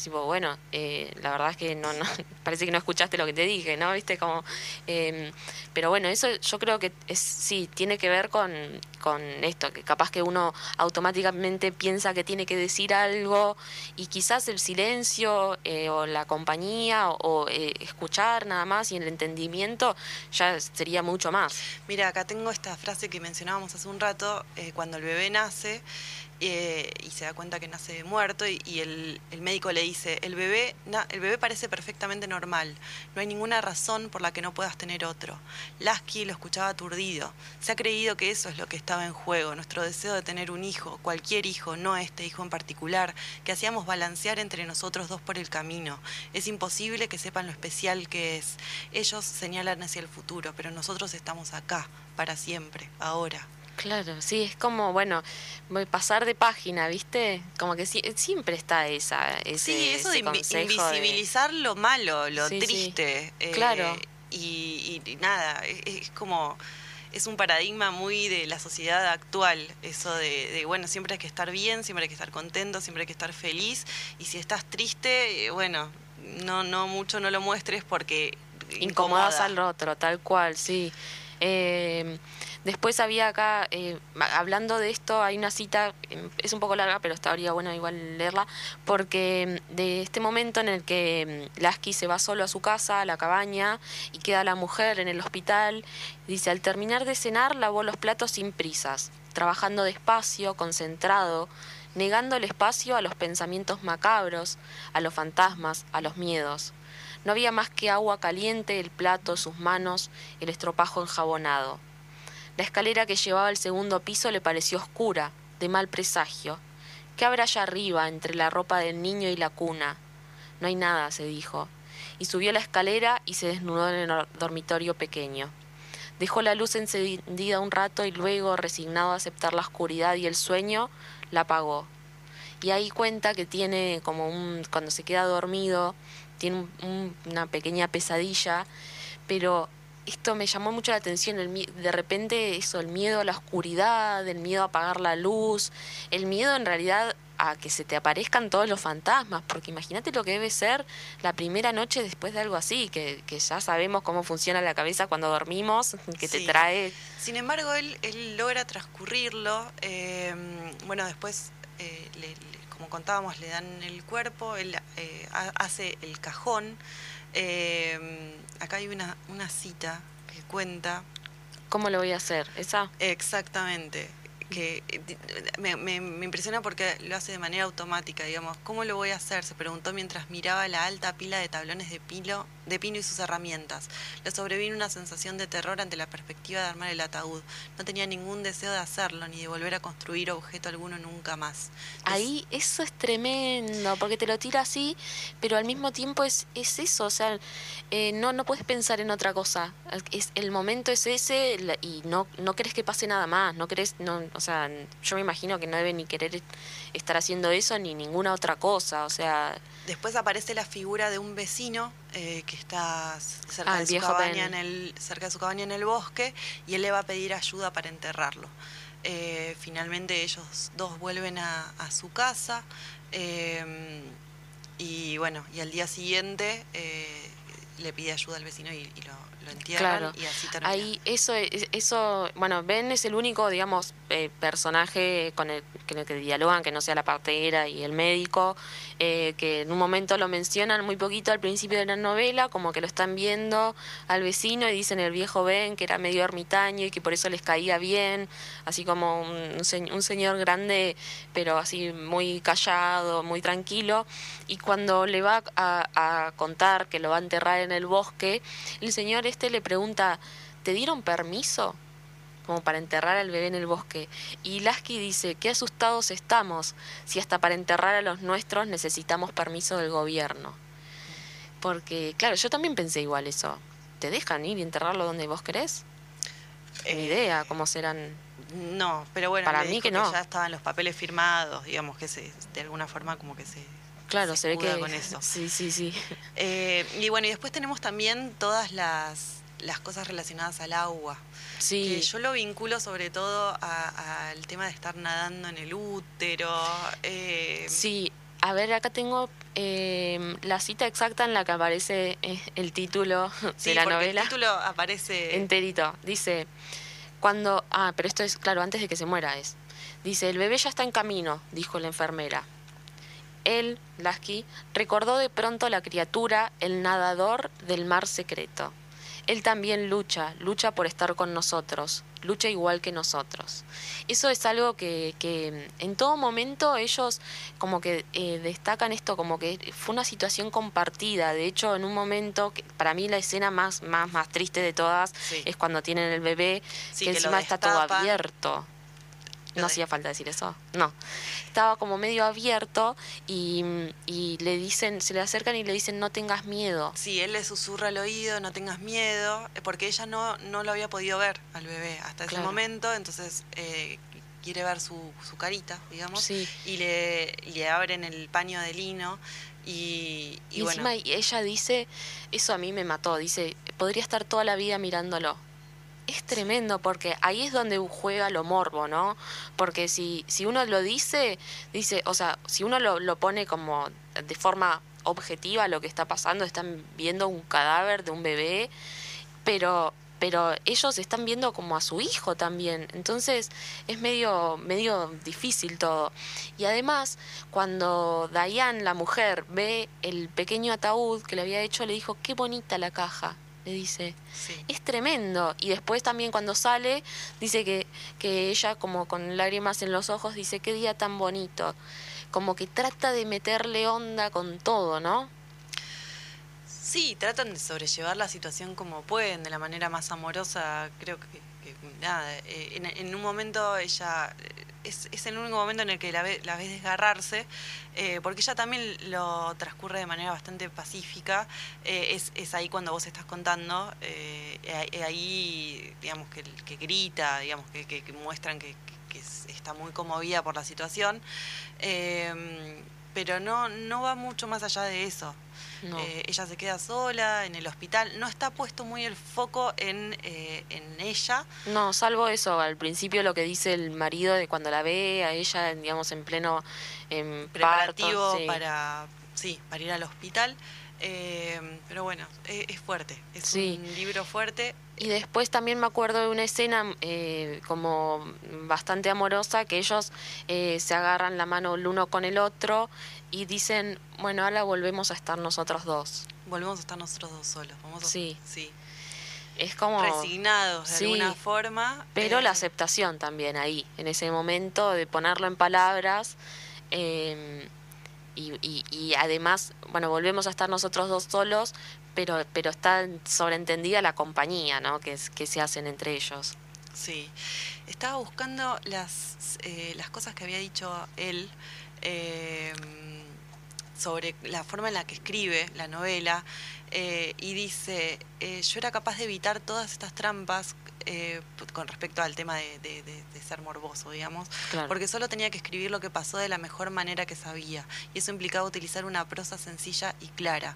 Tipo, bueno, eh, la verdad es que no, no, parece que no escuchaste lo que te dije, ¿no? Viste, como, eh, pero bueno, eso yo creo que es, sí, tiene que ver con, con esto, que capaz que uno automáticamente piensa que tiene que decir algo y quizás el silencio eh, o la compañía o, eh, escuchar nada más y el entendimiento ya sería mucho más. Mira, acá tengo esta frase que mencionábamos hace un rato, cuando el bebé nace eh, y se da cuenta que nace muerto y, el, el médico le dice, el bebé, el bebé parece perfectamente normal, no hay ninguna razón por la que no puedas tener otro. Lasky lo escuchaba aturdido, se ha creído que eso es lo que estaba en juego, nuestro deseo de tener un hijo, cualquier hijo, no este hijo en particular, que hacíamos balancear entre nosotros dos por el camino. Es imposible que sepan lo especial que es. Ellos señalan hacia el futuro, pero nosotros estamos acá, para siempre, ahora. Claro, sí, es como, bueno, voy- pasar de página, ¿viste? Como que sí- siempre está esa, ese, Sí, eso de ese invisibilizar lo malo, lo Sí, sí. triste. eh, Claro. Y, y- y nada, es, es como. Es un paradigma muy de la sociedad actual, eso de, de, bueno, siempre hay que estar bien, siempre hay que estar contento, siempre hay que estar feliz, y si estás triste, eh, bueno, no, no mucho no lo muestres porque incomodas incomoda. al otro, tal cual, sí. Eh, después había acá, eh, hablando de esto, hay una cita, eh, es un poco larga, pero estaría bueno igual leerla, porque mm, de este momento en el que mm, Lasky se va solo a su casa, a la cabaña, y queda la mujer en el hospital, dice, al terminar de cenar lavó los platos sin prisas, trabajando despacio, concentrado, negando el espacio a los pensamientos macabros, a los fantasmas, a los miedos. No había más que agua caliente, el plato, sus manos, el estropajo enjabonado. La escalera que llevaba al segundo piso le pareció oscura, de mal presagio. ¿Qué habrá allá arriba, entre la ropa del niño y la cuna? No hay nada, se dijo. Y subió la escalera y se desnudó en el or- dormitorio pequeño. Dejó la luz encendida un rato y luego, resignado a aceptar la oscuridad y el sueño, la apagó. Y ahí cuenta que tiene como un, cuando se queda dormido, tiene un- un- una pequeña pesadilla, pero esto me llamó mucho la atención, el, de repente eso, el miedo a la oscuridad, el miedo a apagar la luz, el miedo en realidad a que se te aparezcan todos los fantasmas, porque imagínate lo que debe ser la primera noche después de algo así, que, que ya sabemos cómo funciona la cabeza cuando dormimos, que te trae... Sin embargo, él, él logra transcurrirlo. eh, bueno, después, eh, le- le- como contábamos, le dan el cuerpo, él eh, ha- hace el cajón. eh, acá hay una, una cita que cuenta ¿Cómo lo voy a hacer? ¿Esa? exactamente. Que eh, me, me- impresiona porque lo hace de manera automática, digamos. ¿Cómo lo voy a hacer? Se preguntó mientras miraba la alta pila de tablones de pino, de pino y sus herramientas. Le sobrevino una sensación de terror ante la perspectiva de armar el ataúd. No tenía ningún deseo de hacerlo, ni de volver a construir objeto alguno nunca más. Ahí eso es tremendo, porque te lo tira así, pero al mismo tiempo es, es eso, o sea, eh, no, no puedes pensar en otra cosa. Es, el momento es ese y no, no querés que pase nada más, no querés, no, sea, yo me imagino que no debe ni querer estar haciendo eso ni ninguna otra cosa, o sea, Después aparece la figura de un vecino eh, que está cerca, Ah, de su cabaña en el, cerca de su cabaña en el bosque y él le va a pedir ayuda para enterrarlo. Eh, finalmente ellos dos vuelven a, a su casa eh, y bueno, y al día siguiente eh, le pide ayuda al vecino y, y lo, lo entierran Claro. y así termina. Ahí, eso, es- eso, bueno, Ben es el único, digamos, eh, personaje con el, con el que dialogan, que no sea la partera y el médico, eh, que en un momento lo mencionan muy poquito al principio de la novela, como que lo están viendo al vecino y dicen el viejo Ben, que era medio ermitaño y que por eso les caía bien, así como un, un se- un señor grande, pero así muy callado, muy tranquilo, y cuando le va a, a contar que lo va a enterrar en el bosque, el señor este le pregunta, ¿te dieron permiso? como para enterrar al bebé en el bosque. Y Lasky dice, qué asustados estamos si hasta para enterrar a los nuestros necesitamos permiso del gobierno. Porque, claro, yo también pensé igual eso. ¿Te dejan ir y enterrarlo donde vos querés? Ni Eh, idea cómo serán. No, pero bueno, Para mí que no. ya estaban los papeles firmados, digamos que se, de alguna forma como que se... Claro, se, ve que... con eso. Sí, sí, sí. Eh, y bueno, y después tenemos también todas las, las cosas relacionadas al agua. Sí, Que yo lo vinculo sobre todo a- al tema de estar nadando en el útero. eh, sí. A ver, acá tengo eh, la cita exacta en la que aparece eh, el título sí, de la novela. El título aparece. enterito. Dice, cuando... Ah, pero esto es, claro, antes de que se muera es. Dice, el bebé ya está en camino, dijo la enfermera. Él, Lasky, recordó de pronto la criatura, el nadador del mar secreto. Él también lucha, lucha por estar con nosotros, lucha igual que nosotros. Eso es algo que, que en todo momento ellos como que eh, destacan esto como que fue una situación compartida. De hecho, en un momento, que para mí la escena más, más, más triste de todas Sí. es cuando tienen el bebé, Sí, que que encima está todo abierto. No hacía falta decir eso. No. Estaba como medio abierto y, y le dicen, se le acercan y le dicen no tengas miedo. Sí, él le susurra al oído, no tengas miedo, eh, porque ella no, no lo había podido ver al bebé hasta ese momento, entonces eh, quiere ver su, su carita, digamos, Sí. y le, y le abren el paño de lino y, y Y, bueno, encima ella dice, eso a mí me mató, dice, podría estar toda la vida mirándolo. Es tremendo porque ahí es donde juega lo morbo, ¿no? Porque si, si uno lo dice, dice, o sea, si uno lo, lo pone como de forma objetiva lo que está pasando, están viendo un cadáver de un bebé, pero pero ellos están viendo como a su hijo también. Entonces es medio, medio difícil todo. Y además, cuando Diane, la mujer, ve el pequeño ataúd que le había hecho, le dijo, qué bonita la caja. Le dice, Sí. es tremendo. Y después también cuando sale, dice que, que ella como con lágrimas en los ojos, dice, qué día tan bonito. Como que trata de meterle onda con todo, ¿no? Sí, tratan de sobrellevar la situación como pueden, de la manera más amorosa. Creo que, que nada, eh, en, un momento ella eh, es, el único momento en el que la, ve, la ves desgarrarse, eh, porque ella también lo transcurre de manera bastante pacífica. Es, es ahí cuando vos estás contando, eh, ahí, digamos, que, que grita, digamos, que, que- muestran que, que- que es- está muy conmovida por la situación. Pero no, no va mucho más allá de eso. No. Eh, ella se queda sola en el hospital. No está puesto muy el foco en, eh, en ella. No, salvo eso, al principio lo que dice el marido de cuando la ve a ella, digamos, en pleno Preparativo parto, sí. para, sí, para ir al hospital. Eh, pero bueno, eh, es fuerte. Es Sí. un libro fuerte. Y después también me acuerdo de una escena eh, como bastante amorosa, que ellos eh, se agarran la mano el uno con el otro y dicen, bueno, ahora volvemos a estar nosotros dos. Volvemos a estar nosotros dos solos. Vamos a- Sí. sí. Es como... Resignados de Sí. alguna forma. Pero la aceptación también ahí, en ese momento de ponerlo en palabras. eh, y, y- y además, bueno, volvemos a estar nosotros dos solos, pero, pero está sobreentendida la compañía, ¿no? Que, es, que se hacen entre ellos. Sí, estaba buscando las, eh, las cosas que había dicho él eh, sobre la forma en la que escribe la novela eh, y dice, eh, yo era capaz de evitar todas estas trampas eh, con respecto al tema de, de- de- de ser morboso, digamos, Claro. porque solo tenía que escribir lo que pasó de la mejor manera que sabía y eso implicaba utilizar una prosa sencilla y clara.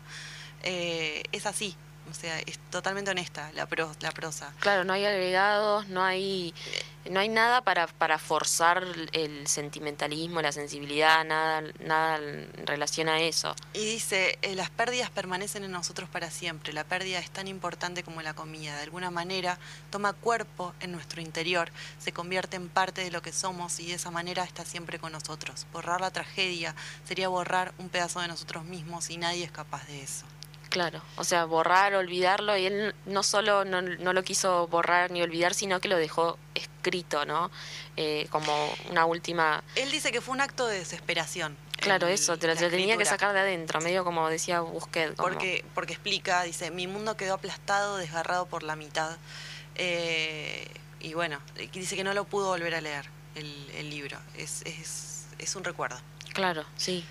Eh, es así, o sea, es totalmente honesta la, pro- la prosa. Claro, no hay agregados, no hay, no hay nada para, para forzar el sentimentalismo, la sensibilidad, nada, nada en relación a eso. Y dice, eh, las pérdidas permanecen en nosotros para siempre. La pérdida es tan importante como la comida. De alguna manera toma cuerpo en nuestro interior, se convierte en parte de lo que somos y de esa manera está siempre con nosotros. Borrar la tragedia sería borrar un pedazo de nosotros mismos y nadie es capaz de eso. Claro, o sea, borrar, olvidarlo, y él no solo no, no lo quiso borrar ni olvidar, sino que lo dejó escrito, ¿no? Eh, como una última... Él dice que fue un acto de desesperación. Claro, eso, te lo, tenía que sacar de adentro, medio como decía Busquet. como- Porque, porque explica, dice, mi mundo quedó aplastado, desgarrado por la mitad. Eh, y bueno, dice que no lo pudo volver a leer el, el libro. Es, es, es un recuerdo. Claro, sí.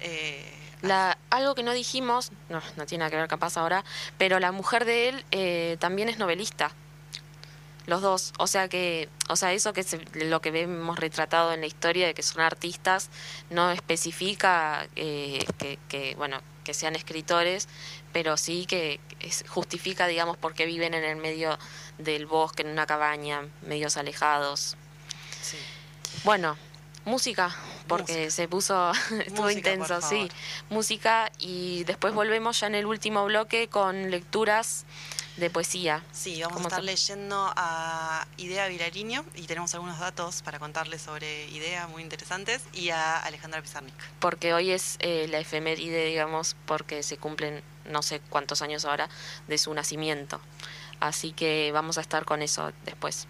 Eh, La, algo que no dijimos, no, no tiene nada que ver capaz ahora, pero la mujer de él eh, también es novelista. Los dos. O sea que, o sea, eso que se- lo que vemos retratado en la historia de que son artistas, no especifica eh, que, que, bueno, que sean escritores, pero sí que es- justifica, digamos, por qué viven en el medio del bosque, en una cabaña, medios alejados. sí. Bueno, música, porque Música. se puso, estuvo Música, intenso, sí. Música y después volvemos ya en el último bloque con lecturas de poesía. Sí, vamos a ¿Cómo estar leyendo a Idea Vilariño y tenemos algunos datos para contarles sobre Idea muy interesantes y a Alejandra Pizarnik. Porque hoy es eh, la efeméride, digamos, porque se cumplen no sé cuántos años ahora de su nacimiento. Así que vamos a estar con eso después.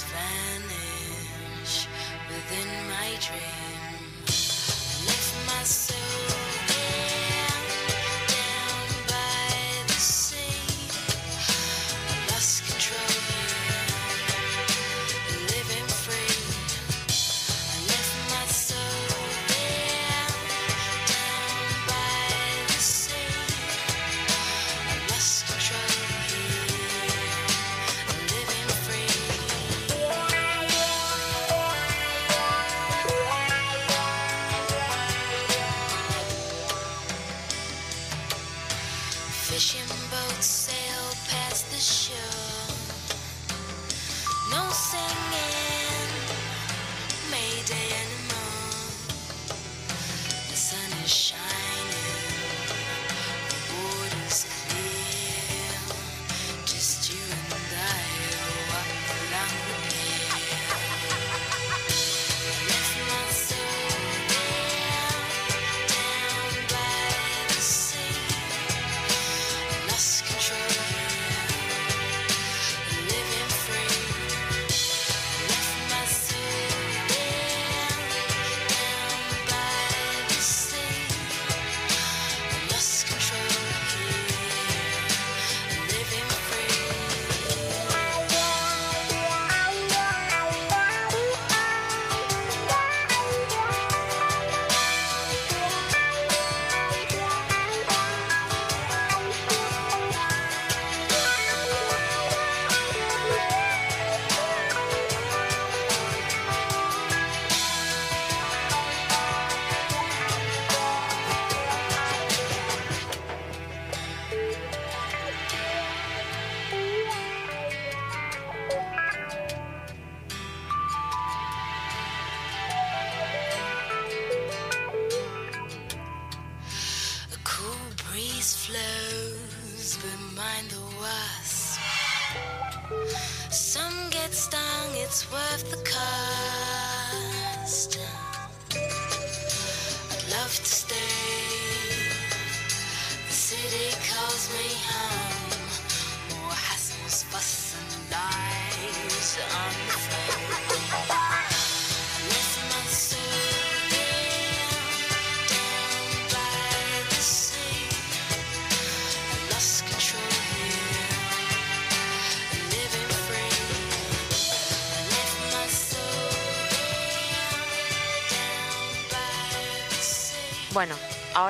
Vanish within my dream.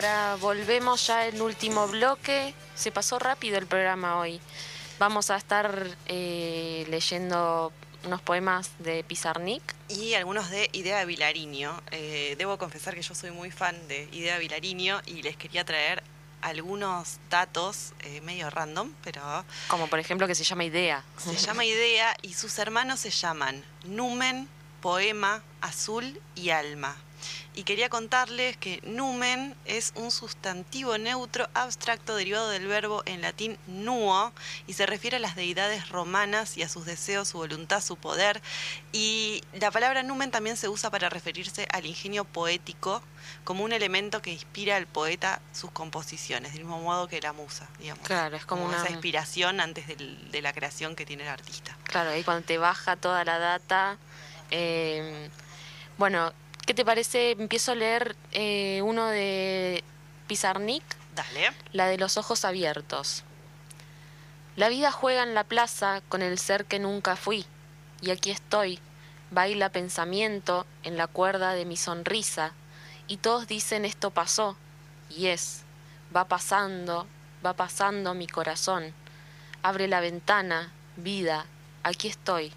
Ahora volvemos ya en último bloque. Se pasó rápido el programa hoy. Vamos a estar eh, leyendo unos poemas de Pizarnik. Y algunos de Idea Vilariño. Eh, debo confesar que yo soy muy fan de Idea Vilariño y les quería traer algunos datos eh, medio random, pero Como por ejemplo que se llama Idea. se llama Idea y sus hermanos se llaman Numen, Poema, Azul y Alma. Y quería contarles que numen es un sustantivo neutro abstracto derivado del verbo en latín nuo y se refiere a las deidades romanas y a sus deseos, su voluntad, su poder. Y la palabra numen también se usa para referirse al ingenio poético como un elemento que inspira al poeta sus composiciones, del mismo modo que la musa, digamos. Claro, es como una- esa inspiración antes del- de la creación que tiene el artista. Claro, ahí cuando te baja toda la data. eh, bueno, ¿qué te parece? Empiezo a leer eh, uno de Pizarnik, Dale. la de los ojos abiertos. La vida juega en la plaza con el ser que nunca fui, y aquí estoy, baila pensamiento en la cuerda de mi sonrisa, y todos dicen esto pasó, y es, va pasando, va pasando mi corazón. Abre la ventana, vida, aquí estoy,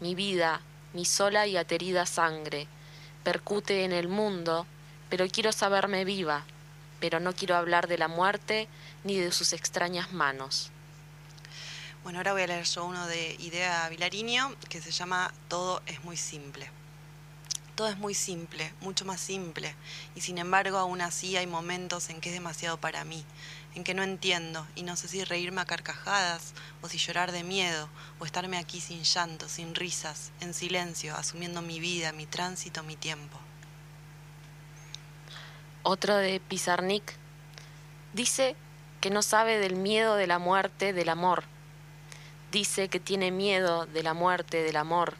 mi vida, mi sola y aterida sangre, percute en el mundo, pero quiero saberme viva, pero no quiero hablar de la muerte ni de sus extrañas manos. Bueno, ahora voy a leer yo uno de Idea Vilariño que se llama Todo es muy simple. Todo es muy simple, mucho más simple, y sin embargo aún así hay momentos en que es demasiado para mí, en que no entiendo y no sé si reírme a carcajadas o si llorar de miedo o estarme aquí sin llanto, sin risas, en silencio, asumiendo mi vida, mi tránsito, mi tiempo. Otro de Pizarnik dice que no sabe del miedo de la muerte del amor. Dice que tiene miedo de la muerte del amor.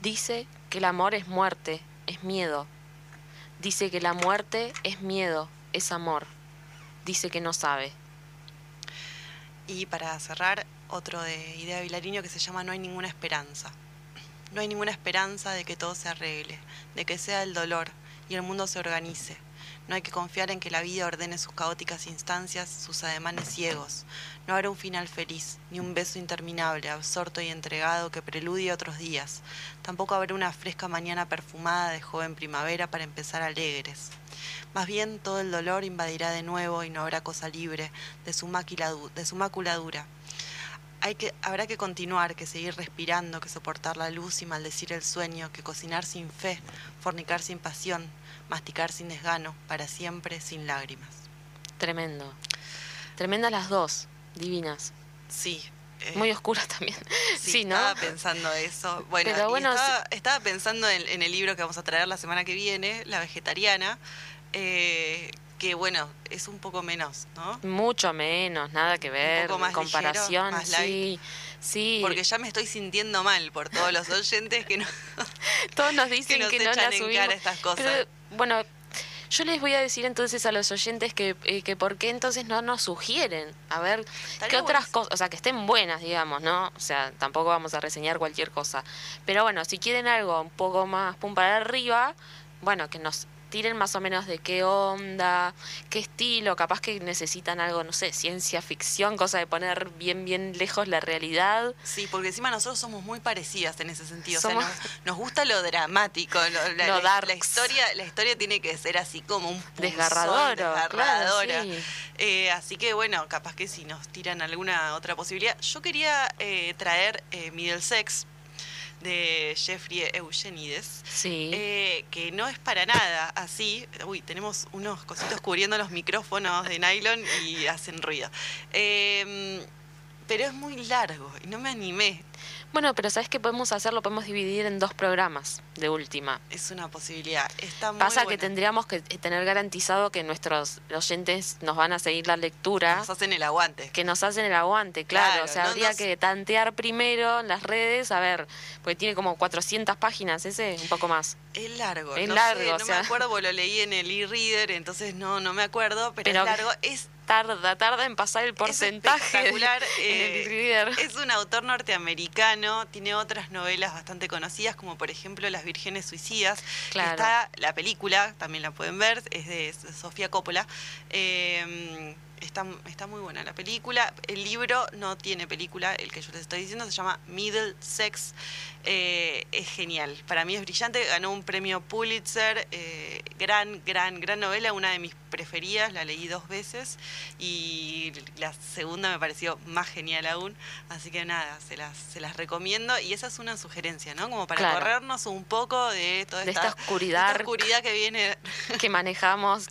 Dice que el amor es muerte, es miedo. Dice que la muerte es miedo, es amor. Dice que no sabe. Y para cerrar, otro de Idea Vilariño que se llama No hay ninguna esperanza. No hay ninguna esperanza de que todo se arregle, de que sea el dolor y el mundo se organice. No hay que confiar en que la vida ordene sus caóticas instancias, sus ademanes ciegos. No habrá un final feliz, ni un beso interminable, absorto y entregado que preludia otros días. Tampoco habrá una fresca mañana perfumada de joven primavera para empezar alegres. Más bien todo el dolor invadirá de nuevo y no habrá cosa libre de su, de su. Hay habrá que continuar, que seguir respirando, que soportar la luz y maldecir el sueño, que cocinar sin fe, fornicar sin pasión, masticar sin desgano, para siempre sin lágrimas. Tremendo. Tremendas las dos, divinas. Sí. eh, Muy oscuras también. Sí, Sí, ¿no? estaba pensando eso. Bueno, Pero y bueno, estaba, estaba pensando en, en el libro que vamos a traer la semana que viene, La Vegetariana, eh, que bueno, es un poco menos, ¿no? Mucho menos, nada que ver. poco más comparación, ligero, más sí. light. Sí. Porque ya me estoy sintiendo mal por todos los oyentes que no... Todos nos dicen nos que, no echan las en subimos. cara estas cosas. Pero, bueno, yo les voy a decir entonces a los oyentes que, eh, que por qué entonces no nos sugieren. A ver, Estaría qué otras cosas, o sea, que estén buenas, digamos, ¿no? O sea, tampoco vamos a reseñar cualquier cosa. Pero bueno, si quieren algo un poco más pum para arriba, bueno, que nos tiren más o menos de qué onda, qué estilo, capaz que necesitan algo, no sé, ciencia ficción, cosa de poner bien, bien lejos la realidad. Sí, porque encima nosotros somos muy parecidas en ese sentido. O sea, nos, nos gusta lo dramático. lo- la, Lo la- historia, la historia tiene que ser así como un claro, desgarradora. sí. Eh, así que bueno, capaz que si nos tiran alguna otra posibilidad. Yo quería eh, traer eh, Middlesex de Jeffrey Eugenides. Sí. eh, que no es para nada así. Uy, tenemos unos cositos cubriendo los micrófonos de nylon y hacen ruido. Eh, pero es muy largo y no me animé. Bueno, pero ¿sabes qué podemos hacer? Lo podemos dividir en dos programas de última. Es una posibilidad. Está muy Pasa que tendríamos que tener garantizado que nuestros oyentes nos van a seguir la lectura, Nos hacen el aguante. que nos hacen el aguante, claro. Claro, o sea, no habría nos- que tantear primero en las redes, a ver, porque tiene como 400 páginas ese, un poco más. Es largo. Es no largo, sé, o no sea. me acuerdo, lo leí en el e-reader, entonces no, no me acuerdo, pero, Pero- es largo. Es Tarda, tarda en pasar el porcentaje espectacular, en eh, el. Es un autor norteamericano, tiene otras novelas bastante conocidas, como por ejemplo Las Vírgenes Suicidas. Claro. Está la película, también la pueden ver, es de Sofía Coppola. Eh, está, está muy buena la película. El libro no tiene película, el que yo les estoy diciendo se llama Middle Sex. Eh, es genial. Para mí es brillante. Ganó un premio Pulitzer. eh, gran, gran, gran novela. Una de mis preferidas. La leí dos veces. Y la segunda me pareció más genial aún. Así que nada, se las, se las recomiendo. Y esa es una sugerencia, ¿no? Como para Claro. corrernos un poco de toda De esta, esta oscuridad. esta oscuridad que viene. que manejamos